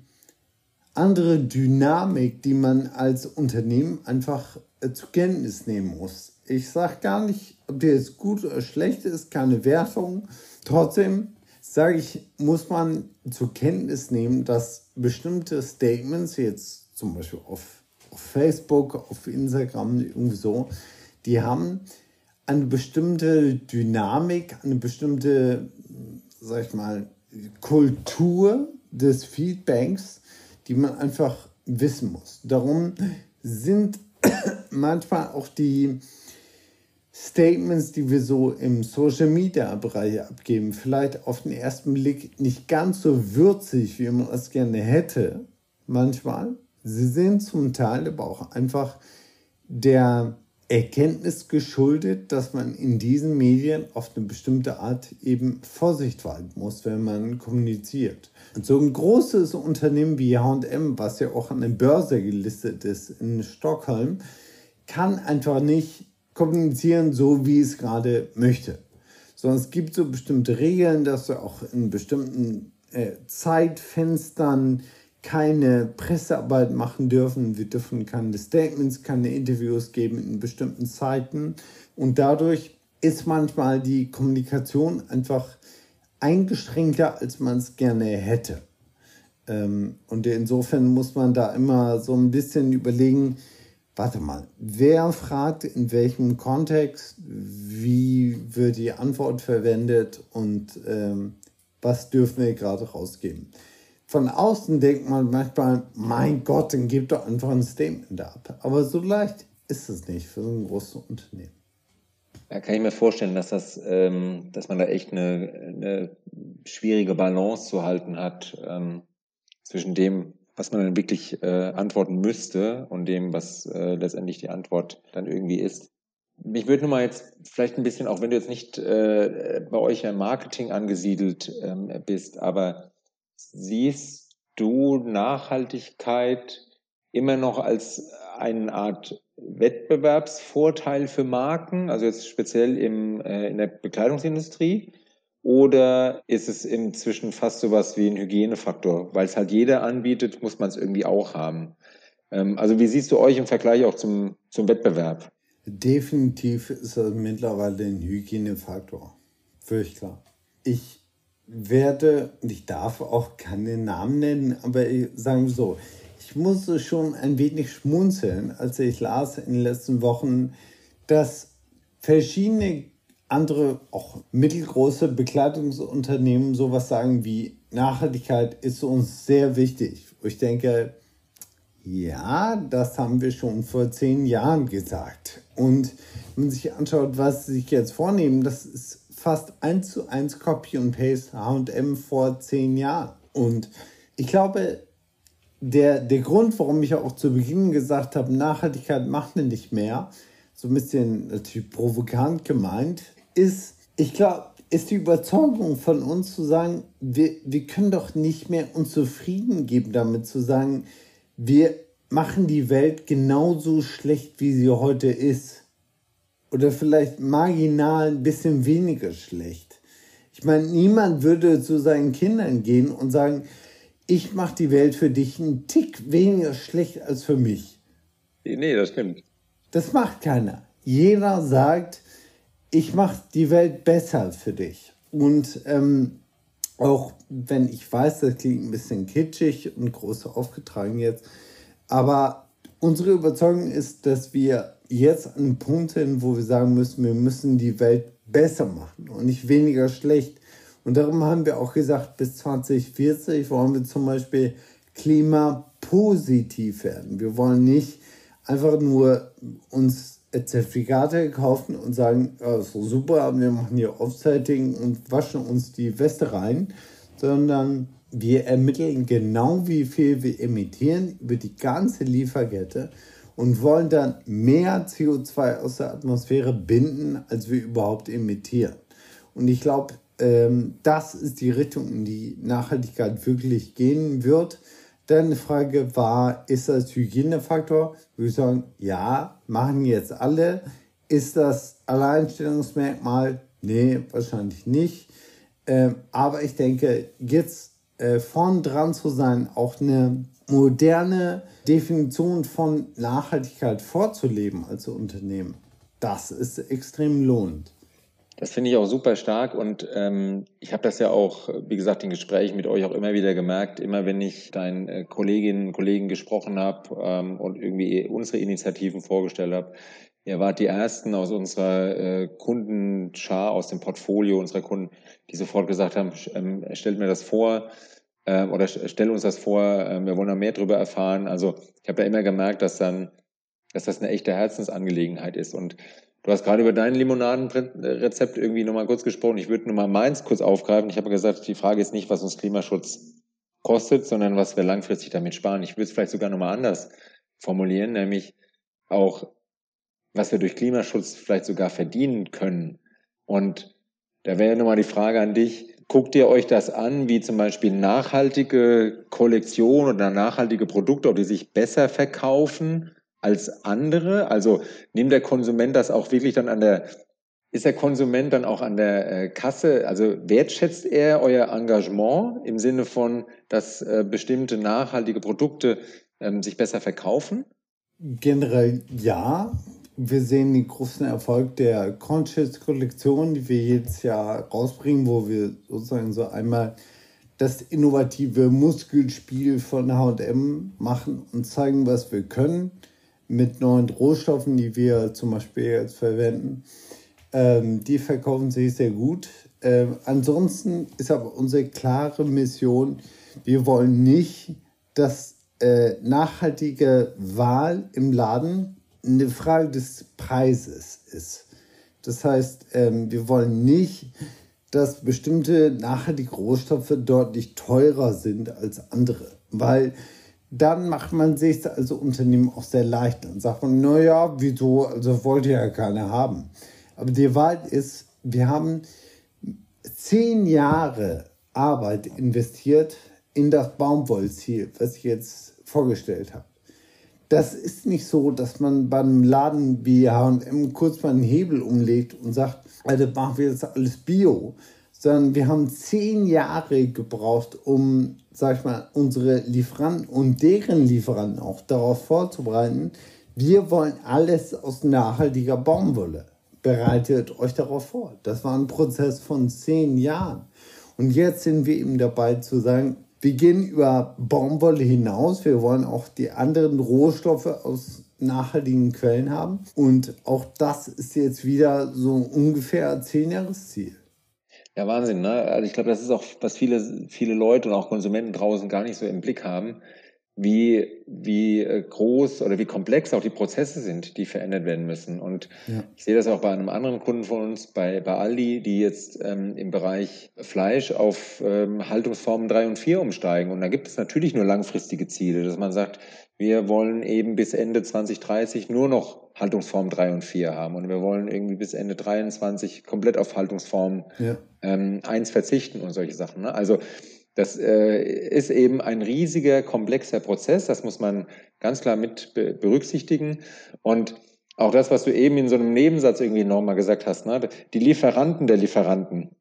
andere Dynamik, die man als Unternehmen einfach äh, zur Kenntnis nehmen muss. Ich sage gar nicht, ob der jetzt gut oder schlecht ist, keine Wertung. Trotzdem sage ich, muss man zur Kenntnis nehmen, dass bestimmte Statements, jetzt zum Beispiel auf, auf Facebook, auf Instagram, irgendwie so, die haben eine bestimmte Dynamik, eine bestimmte, sag ich mal, Kultur des Feedbacks, die man einfach wissen muss. Darum sind manchmal auch die Statements, die wir so im Social Media Bereich abgeben, vielleicht auf den ersten Blick nicht ganz so würzig, wie man es gerne hätte, manchmal, Sie sind zum Teil aber auch einfach der Erkenntnis geschuldet, dass man in diesen Medien auf eine bestimmte Art eben Vorsicht walten muss, wenn man kommuniziert. Und so ein großes Unternehmen wie H&M, was ja auch an der Börse gelistet ist in Stockholm, kann einfach nicht kommunizieren, so wie es gerade möchte. Sondern es gibt so bestimmte Regeln, dass du auch in bestimmten äh, Zeitfenstern keine Pressearbeit machen dürfen. Wir dürfen keine Statements, keine Interviews geben in bestimmten Zeiten. Und dadurch ist manchmal die Kommunikation einfach eingeschränkter, als man es gerne hätte. Ähm, und insofern muss man da immer so ein bisschen überlegen, warte mal, wer fragt in welchem Kontext, wie wird die Antwort verwendet und ähm, was dürfen wir gerade rausgeben von außen denkt man manchmal, mein Gott, dann gib doch einfach ein Statement ab. Aber so leicht ist es nicht für so ein großes Unternehmen. Ja, kann ich mir vorstellen, dass das, ähm, dass man da echt eine, eine schwierige Balance zu halten hat ähm, zwischen dem, was man dann wirklich äh, antworten müsste und dem, was äh, letztendlich die Antwort dann irgendwie ist. Mich würde nur mal jetzt vielleicht ein bisschen, auch wenn du jetzt nicht äh, bei euch im Marketing angesiedelt ähm, bist, aber siehst du Nachhaltigkeit immer noch als eine Art Wettbewerbsvorteil für Marken, also jetzt speziell im, äh, in der Bekleidungsindustrie? Oder ist es inzwischen fast so was wie ein Hygienefaktor? Weil es halt jeder anbietet, muss man es irgendwie auch haben. Ähm, also wie siehst du euch im Vergleich auch zum, zum Wettbewerb? Definitiv ist das mittlerweile ein Hygienefaktor. Völlig klar. Ich werde, und ich darf auch keine Namen nennen, aber ich, sagen wir so, ich musste schon ein wenig schmunzeln, als ich las in den letzten Wochen, dass verschiedene andere, auch mittelgroße Bekleidungsunternehmen sowas sagen wie Nachhaltigkeit ist uns sehr wichtig. Ich denke, ja, das haben wir schon vor zehn Jahren gesagt. Und wenn man sich anschaut, was sie sich jetzt vornehmen, das ist fast eins zu eins Copy und Paste HM vor zehn Jahren. Und ich glaube, der, der Grund, warum ich auch zu Beginn gesagt habe, Nachhaltigkeit macht man nicht mehr, so ein bisschen natürlich provokant gemeint, ist, ich glaube, ist die Überzeugung von uns zu sagen, wir, wir können doch nicht mehr uns zufrieden geben damit zu sagen, wir machen die Welt genauso schlecht, wie sie heute ist oder vielleicht marginal ein bisschen weniger schlecht. Ich meine, niemand würde zu seinen Kindern gehen und sagen, ich mache die Welt für dich einen Tick weniger schlecht als für mich. Nee, das stimmt. Das macht keiner. Jeder sagt, ich mache die Welt besser für dich. Und ähm, auch wenn ich weiß, das klingt ein bisschen kitschig und groß aufgetragen jetzt, aber unsere Überzeugung ist, dass wir jetzt an Punkt hin, wo wir sagen müssen, wir müssen die Welt besser machen und nicht weniger schlecht. Und darum haben wir auch gesagt, bis 2040 wollen wir zum Beispiel klimapositiv werden. Wir wollen nicht einfach nur uns Zertifikate kaufen und sagen, ist so super, wir machen hier Offsetting und waschen uns die Weste rein, sondern wir ermitteln genau, wie viel wir emittieren über die ganze Lieferkette und wollen dann mehr CO2 aus der Atmosphäre binden, als wir überhaupt emittieren. Und ich glaube, ähm, das ist die Richtung, in die Nachhaltigkeit wirklich gehen wird. Deine Frage war, ist das Hygienefaktor? Würde sagen, ja, machen jetzt alle. Ist das Alleinstellungsmerkmal? Nee, wahrscheinlich nicht. Ähm, aber ich denke, jetzt äh, vorn dran zu sein, auch eine moderne Definition von Nachhaltigkeit vorzuleben als Unternehmen, das ist extrem lohnend. Das finde ich auch super stark und ähm, ich habe das ja auch, wie gesagt, in Gesprächen mit euch auch immer wieder gemerkt, immer wenn ich deinen äh, Kolleginnen und Kollegen gesprochen habe ähm, und irgendwie unsere Initiativen vorgestellt habe, ihr wart die Ersten aus unserer äh, Kundenschar, aus dem Portfolio unserer Kunden, die sofort gesagt haben, ähm, stellt mir das vor, ähm, oder stell uns das vor, ähm, wir wollen da mehr darüber erfahren. Also ich habe ja immer gemerkt, dass dann, dass das eine echte Herzensangelegenheit ist. Und du hast gerade über dein Limonadenrezept irgendwie nochmal kurz gesprochen. Ich würde nur mal meins kurz aufgreifen. Ich habe gesagt, die Frage ist nicht, was uns Klimaschutz kostet, sondern was wir langfristig damit sparen. Ich würde es vielleicht sogar nochmal anders formulieren, nämlich auch, was wir durch Klimaschutz vielleicht sogar verdienen können. Und da wäre nochmal die Frage an dich, guckt ihr euch das an, wie zum Beispiel nachhaltige Kollektionen oder nachhaltige Produkte, ob die sich besser verkaufen als andere? Also nimmt der Konsument das auch wirklich dann an der, ist der Konsument dann auch an der äh, Kasse, also wertschätzt er euer Engagement im Sinne von, dass äh, bestimmte nachhaltige Produkte ähm, sich besser verkaufen? Generell ja. Wir sehen den großen Erfolg der Conscious-Kollektion, die wir jedes Jahr rausbringen, wo wir sozusagen so einmal das innovative Muskelspiel von HM machen und zeigen, was wir können mit neuen Rohstoffen, die wir zum Beispiel jetzt verwenden. Ähm, die verkaufen sich sehr gut. Ähm, ansonsten ist aber unsere klare Mission, wir wollen nicht, dass äh, nachhaltige Wahl im Laden eine Frage des Preises ist. Das heißt, ähm, wir wollen nicht, dass bestimmte nachhaltige Rohstoffe deutlich teurer sind als andere, weil dann macht man sich als Unternehmen auch sehr leicht. Dann sagt man, naja, wieso, also wollte ja keiner haben. Aber die Wahrheit ist, wir haben zehn Jahre Arbeit investiert in das Baumwollziel, was ich jetzt vorgestellt habe. Das ist nicht so, dass man beim Laden wie H&M kurz mal einen Hebel umlegt und sagt, also machen wir jetzt alles Bio, sondern wir haben zehn Jahre gebraucht, um, sag ich mal, unsere Lieferanten und deren Lieferanten auch darauf vorzubereiten, wir wollen alles aus nachhaltiger Baumwolle. Bereitet euch darauf vor. Das war ein Prozess von zehn Jahren. Und jetzt sind wir eben dabei zu sagen, wir gehen über Baumwolle hinaus. Wir wollen auch die anderen Rohstoffe aus nachhaltigen Quellen haben. Und auch das ist jetzt wieder so ungefähr zehn Jahresziel. Ja, Wahnsinn, ne? Also ich glaube, das ist auch, was viele, viele Leute und auch Konsumenten draußen gar nicht so im Blick haben wie, wie äh, groß oder wie komplex auch die Prozesse sind, die verändert werden müssen. Und ja. ich sehe das auch bei einem anderen Kunden von uns, bei, bei Aldi, die jetzt ähm, im Bereich Fleisch auf ähm, Haltungsformen 3 und 4 umsteigen. Und da gibt es natürlich nur langfristige Ziele, dass man sagt, wir wollen eben bis Ende 2030 nur noch Haltungsform 3 und 4 haben und wir wollen irgendwie bis Ende 23 komplett auf Haltungsform ja. ähm, 1 verzichten und solche Sachen. Ne? Also das äh, ist eben ein riesiger, komplexer Prozess. Das muss man ganz klar mit berücksichtigen. Und auch das, was du eben in so einem Nebensatz irgendwie nochmal gesagt hast, ne? die Lieferanten der Lieferanten.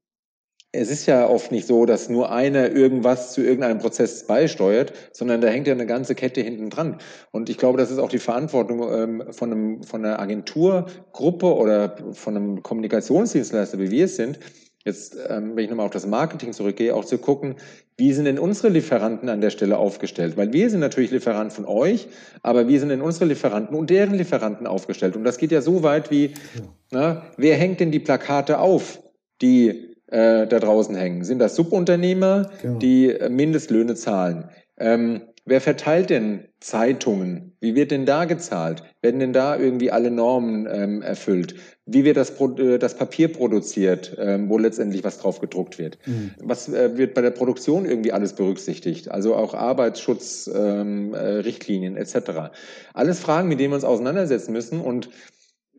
Es ist ja oft nicht so, dass nur einer irgendwas zu irgendeinem Prozess beisteuert, sondern da hängt ja eine ganze Kette hinten dran. Und ich glaube, das ist auch die Verantwortung ähm, von, einem, von einer Agenturgruppe oder von einem Kommunikationsdienstleister, wie wir es sind, jetzt, ähm, wenn ich nochmal auf das Marketing zurückgehe, auch zu gucken, wie sind denn unsere Lieferanten an der Stelle aufgestellt? Weil wir sind natürlich Lieferant von euch, aber wie sind denn unsere Lieferanten und deren Lieferanten aufgestellt? Und das geht ja so weit wie, ja. na, wer hängt denn die Plakate auf, die äh, da draußen hängen? Sind das Subunternehmer, genau. die äh, Mindestlöhne zahlen? Ähm, Wer verteilt denn Zeitungen? Wie wird denn da gezahlt? Werden denn da irgendwie alle Normen ähm, erfüllt? Wie wird das, äh, das Papier produziert, ähm, wo letztendlich was drauf gedruckt wird? Mhm. Was äh, wird bei der Produktion irgendwie alles berücksichtigt? Also auch Arbeitsschutzrichtlinien ähm, äh, etc. Alles Fragen, mit denen wir uns auseinandersetzen müssen und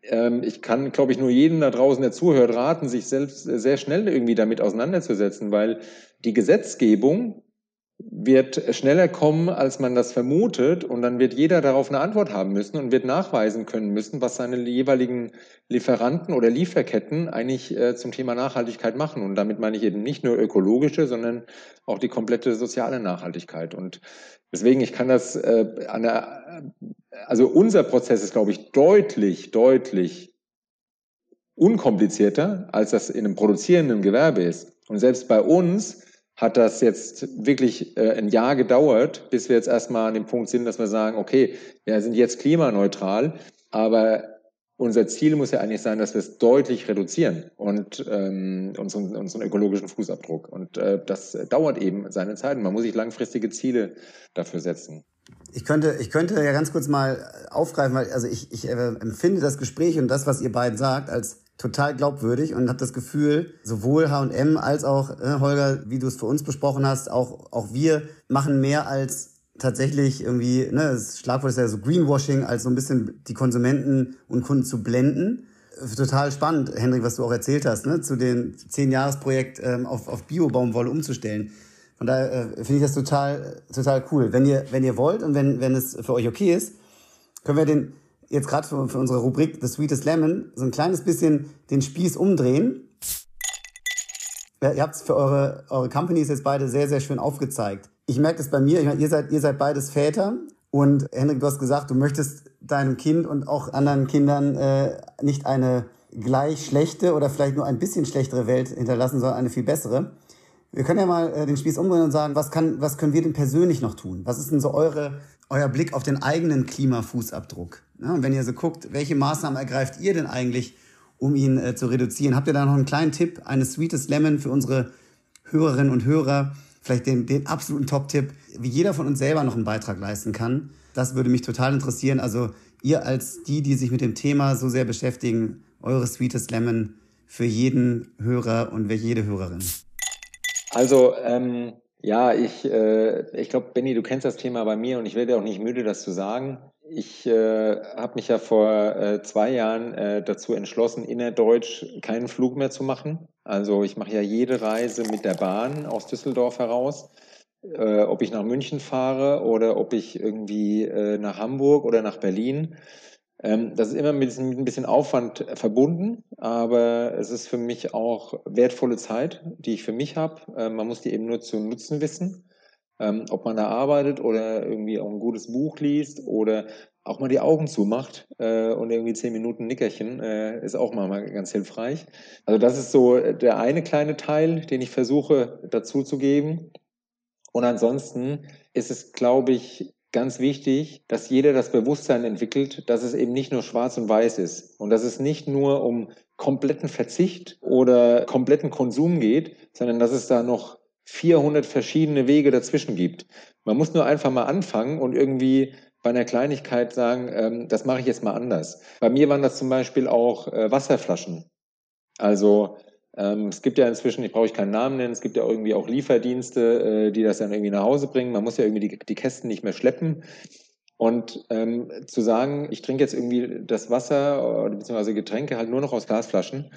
ähm, ich kann, glaube ich, nur jedem da draußen, der zuhört, raten, sich selbst sehr schnell irgendwie damit auseinanderzusetzen, weil die Gesetzgebung wird schneller kommen, als man das vermutet. Und dann wird jeder darauf eine Antwort haben müssen und wird nachweisen können müssen, was seine jeweiligen Lieferanten oder Lieferketten eigentlich äh, zum Thema Nachhaltigkeit machen. Und damit meine ich eben nicht nur ökologische, sondern auch die komplette soziale Nachhaltigkeit. Und deswegen, ich kann das äh, an der, also unser Prozess ist, glaube ich, deutlich, deutlich unkomplizierter, als das in einem produzierenden Gewerbe ist. Und selbst bei uns hat das jetzt wirklich äh, ein Jahr gedauert, bis wir jetzt erstmal an dem Punkt sind, dass wir sagen, okay, wir sind jetzt klimaneutral, aber unser Ziel muss ja eigentlich sein, dass wir es deutlich reduzieren und ähm, unseren, unseren ökologischen Fußabdruck. Und äh, das dauert eben seine Zeit. Man muss sich langfristige Ziele dafür setzen. Ich könnte, ich könnte ja ganz kurz mal aufgreifen, weil also ich, ich äh, empfinde das Gespräch und das, was ihr beiden sagt, als total glaubwürdig und habe das Gefühl, sowohl H&M als auch äh, Holger, wie du es für uns besprochen hast, auch, auch wir machen mehr als tatsächlich irgendwie, ne, das Schlagwort ist ja so Greenwashing, als so ein bisschen die Konsumenten und Kunden zu blenden. Total spannend, Henrik, was du auch erzählt hast, ne, zu dem 10-Jahres-Projekt ähm, auf, auf Bio-Baumwolle umzustellen. Von daher äh, finde ich das total, total cool. Wenn ihr, wenn ihr wollt und wenn, wenn es für euch okay ist, können wir den jetzt gerade für, für unsere Rubrik The Sweetest Lemon so ein kleines bisschen den Spieß umdrehen. Ihr habt es für eure, eure Companies jetzt beide sehr, sehr schön aufgezeigt. Ich merke das bei mir, ich meine, ihr seid, ihr seid beides Väter und Henrik, du hast gesagt, du möchtest deinem Kind und auch anderen Kindern äh, nicht eine gleich schlechte oder vielleicht nur ein bisschen schlechtere Welt hinterlassen, sondern eine viel bessere. Wir können ja mal äh, den Spieß umdrehen und sagen, was, kann, was können wir denn persönlich noch tun? Was ist denn so eure, euer Blick auf den eigenen Klimafußabdruck? Ja, und wenn ihr so guckt, welche Maßnahmen ergreift ihr denn eigentlich, um ihn äh, zu reduzieren? Habt ihr da noch einen kleinen Tipp, eine Sweetest Lemon für unsere Hörerinnen und Hörer? Vielleicht den, den absoluten Top-Tipp, wie jeder von uns selber noch einen Beitrag leisten kann. Das würde mich total interessieren. Also ihr als die, die sich mit dem Thema so sehr beschäftigen, eure Sweetest Lemon für jeden Hörer und jede Hörerin. Also, ähm, ja, ich, äh, ich glaube, Benny, du kennst das Thema bei mir und ich werde auch nicht müde, das zu sagen. Ich äh, habe mich ja vor äh, zwei Jahren äh, dazu entschlossen, innerdeutsch keinen Flug mehr zu machen. Also ich mache ja jede Reise mit der Bahn aus Düsseldorf heraus. Äh, ob ich nach München fahre oder ob ich irgendwie äh, nach Hamburg oder nach Berlin. Ähm, das ist immer mit, ein bisschen Aufwand verbunden, aber es ist für mich auch wertvolle Zeit, die ich für mich habe. Ähm, man muss die eben nur zu nutzen wissen. Ähm, ob man da arbeitet oder irgendwie auch ein gutes Buch liest oder auch mal die Augen zumacht äh, und irgendwie zehn Minuten Nickerchen äh, ist auch mal ganz hilfreich. Also das ist so der eine kleine Teil, den ich versuche dazu zu geben. Und ansonsten ist es, glaube ich, ganz wichtig, dass jeder das Bewusstsein entwickelt, dass es eben nicht nur schwarz und weiß ist und dass es nicht nur um kompletten Verzicht oder kompletten Konsum geht, sondern dass es da noch 400 verschiedene Wege dazwischen gibt. Man muss nur einfach mal anfangen und irgendwie bei einer Kleinigkeit sagen, ähm, das mache ich jetzt mal anders. Bei mir waren das zum Beispiel auch äh, Wasserflaschen. Also ähm, es gibt ja inzwischen, ich brauche keinen Namen nennen, es gibt ja irgendwie auch Lieferdienste, äh, die das dann irgendwie nach Hause bringen. Man muss ja irgendwie die, die Kästen nicht mehr schleppen. Und ähm, zu sagen, ich trinke jetzt irgendwie das Wasser bzw. Getränke halt nur noch aus Glasflaschen,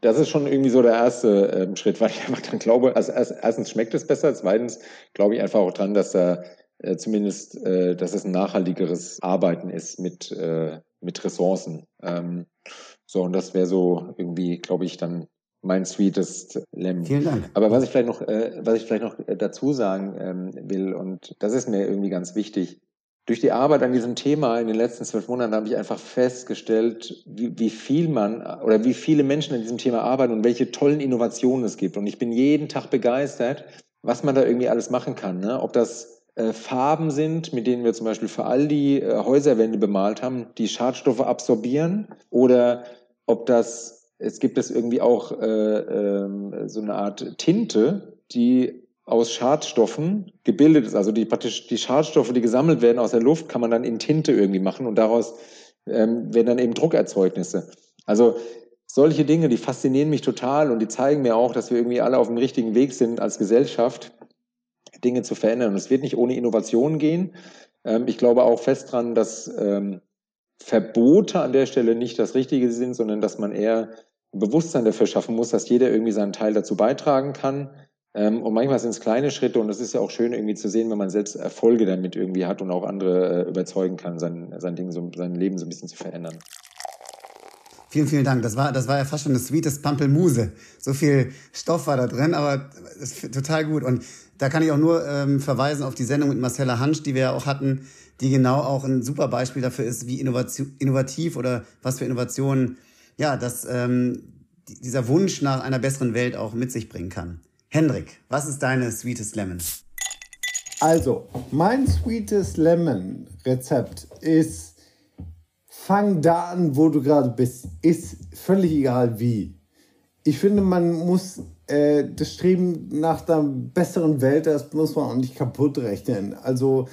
das ist schon irgendwie so der erste ähm, Schritt, weil ich einfach dann glaube, also erst, erstens schmeckt es besser, zweitens glaube ich einfach auch dran, dass da äh, zumindest, äh, dass es ein nachhaltigeres Arbeiten ist mit, äh, mit Ressourcen. Ähm, so, und das wäre so irgendwie, glaube ich, dann mein sweetest Lemon. Vielen Dank. Aber was ich vielleicht noch, äh, was ich vielleicht noch äh, dazu sagen ähm, will, und das ist mir irgendwie ganz wichtig, durch die Arbeit an diesem Thema in den letzten zwölf Monaten habe ich einfach festgestellt, wie, wie viel man oder wie viele Menschen an diesem Thema arbeiten und welche tollen Innovationen es gibt. Und ich bin jeden Tag begeistert, was man da irgendwie alles machen kann. Ne? Ob das äh, Farben sind, mit denen wir zum Beispiel für all die äh, Häuserwände bemalt haben, die Schadstoffe absorbieren, oder ob das es gibt es irgendwie auch äh, äh, so eine Art Tinte, die aus Schadstoffen gebildet ist. Also die praktisch die Schadstoffe, die gesammelt werden aus der Luft, kann man dann in Tinte irgendwie machen und daraus ähm, werden dann eben Druckerzeugnisse. Also solche Dinge, die faszinieren mich total und die zeigen mir auch, dass wir irgendwie alle auf dem richtigen Weg sind als Gesellschaft, Dinge zu verändern. Und es wird nicht ohne Innovation gehen. Ähm, ich glaube auch fest dran, dass ähm, Verbote an der Stelle nicht das Richtige sind, sondern dass man eher Bewusstsein dafür schaffen muss, dass jeder irgendwie seinen Teil dazu beitragen kann. Ähm, und manchmal sind es kleine Schritte und es ist ja auch schön irgendwie zu sehen, wenn man selbst Erfolge damit irgendwie hat und auch andere äh, überzeugen kann, sein, sein Ding so, sein Leben so ein bisschen zu verändern. Vielen, vielen Dank. Das war, das war ja fast schon das sweetest Pampelmuse. So viel Stoff war da drin, aber total gut. Und da kann ich auch nur ähm, verweisen auf die Sendung mit Marcella Hansch, die wir ja auch hatten, die genau auch ein super Beispiel dafür ist, wie innovativ oder was für Innovationen, ja, dass ähm, dieser Wunsch nach einer besseren Welt auch mit sich bringen kann. Hendrik, was ist deine Sweetest Lemon? Also, mein Sweetest Lemon Rezept ist, fang da an, wo du gerade bist. Ist völlig egal wie. Ich finde, man muss äh, das Streben nach einer besseren Welt, das muss man auch nicht kaputt rechnen. Also,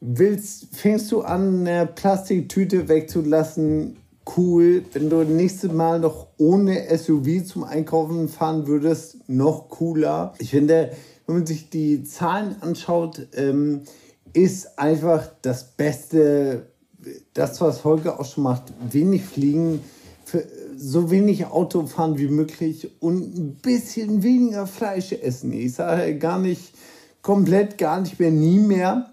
willst, fängst du an, eine Plastiktüte wegzulassen, cool. Wenn du nächstes Mal noch ohne SUV zum Einkaufen fahren würdest, noch cooler. Ich finde, wenn man sich die Zahlen anschaut, ähm, ist einfach das Beste, das, was Holger auch schon macht, wenig fliegen, so wenig Auto fahren wie möglich und ein bisschen weniger Fleisch essen. Ich sage gar nicht komplett, gar nicht mehr, nie mehr.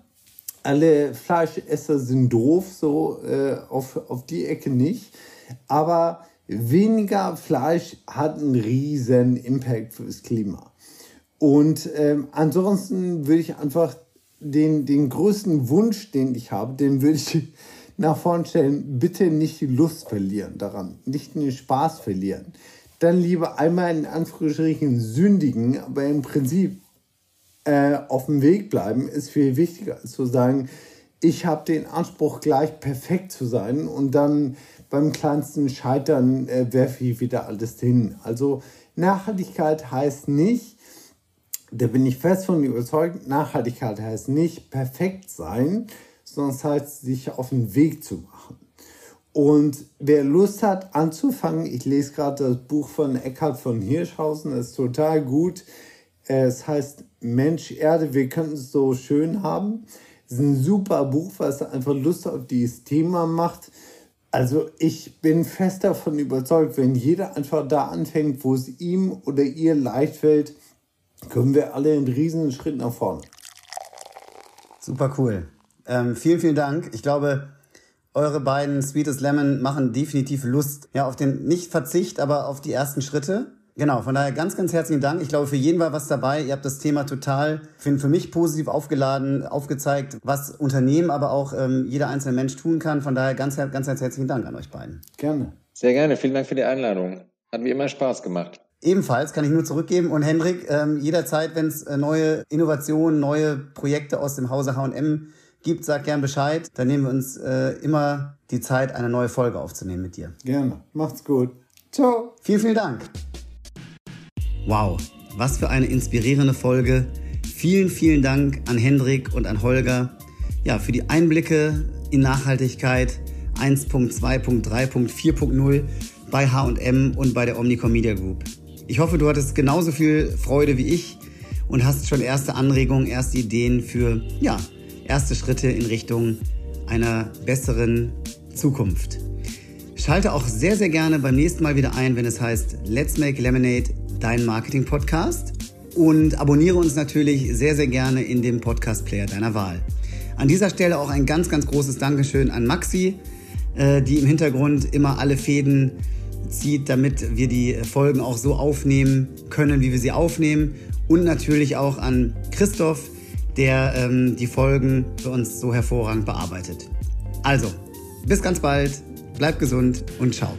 Alle Fleischesser sind doof, so äh, auf, auf die Ecke nicht. Aber weniger Fleisch hat einen riesen Impact fürs Klima. Und ähm, ansonsten würde ich einfach den, den größten Wunsch, den ich habe, den würde ich nach vorn stellen, bitte nicht die Lust verlieren daran, nicht den Spaß verlieren. Dann lieber einmal in Anführungsstrichen sündigen, aber im Prinzip äh, auf dem Weg bleiben, ist viel wichtiger als zu sagen, ich habe den Anspruch, gleich perfekt zu sein und dann beim kleinsten Scheitern äh, werfe ich wieder alles hin. Also Nachhaltigkeit heißt nicht, da bin ich fest von überzeugt, Nachhaltigkeit heißt nicht perfekt sein, sondern es heißt, sich auf den Weg zu machen. Und wer Lust hat anzufangen, ich lese gerade das Buch von Eckhard von Hirschhausen, ist total gut. Es heißt Mensch, Erde, wir könnten es so schön haben. Es ist ein super Buch, es einfach Lust auf dieses Thema macht. Also ich bin fest davon überzeugt, wenn jeder einfach da anfängt, wo es ihm oder ihr leicht fällt, können wir alle einen riesen Schritt nach vorne. Super cool. Ähm, vielen, vielen Dank. Ich glaube, eure beiden Sweetest Lemon machen definitiv Lust ja, auf den, nicht Verzicht, aber auf die ersten Schritte. Genau, von daher ganz, ganz herzlichen Dank. Ich glaube, für jeden war was dabei. Ihr habt das Thema total für, für mich positiv aufgeladen, aufgezeigt, was Unternehmen, aber auch ähm, jeder einzelne Mensch tun kann. Von daher ganz, ganz, ganz herzlichen Dank an euch beiden. Gerne. Sehr gerne. Vielen Dank für die Einladung. Hat wie immer Spaß gemacht. Ebenfalls kann ich nur zurückgeben. Und Hendrik, ähm, jederzeit, wenn es äh, neue Innovationen, neue Projekte aus dem Hause H&M gibt, sag gern Bescheid. Dann nehmen wir uns äh, immer die Zeit, eine neue Folge aufzunehmen mit dir. Gerne. Macht's gut. Ciao. Vielen, vielen Dank. Wow, was für eine inspirierende Folge. Vielen, vielen Dank an Hendrik und an Holger ja, für die Einblicke in Nachhaltigkeit 1.2.3.4.0 bei HM und bei der Omnicom Media Group. Ich hoffe, du hattest genauso viel Freude wie ich und hast schon erste Anregungen, erste Ideen für ja, erste Schritte in Richtung einer besseren Zukunft. Schalte auch sehr, sehr gerne beim nächsten Mal wieder ein, wenn es heißt Let's Make Lemonade, dein Marketing-Podcast. Und abonniere uns natürlich sehr, sehr gerne in dem Podcast-Player deiner Wahl. An dieser Stelle auch ein ganz, ganz großes Dankeschön an Maxi, äh, die im Hintergrund immer alle Fäden zieht, damit wir die Folgen auch so aufnehmen können, wie wir sie aufnehmen. Und natürlich auch an Christoph, der ähm, die Folgen für uns so hervorragend bearbeitet. Also, bis ganz bald, bleibt gesund und ciao.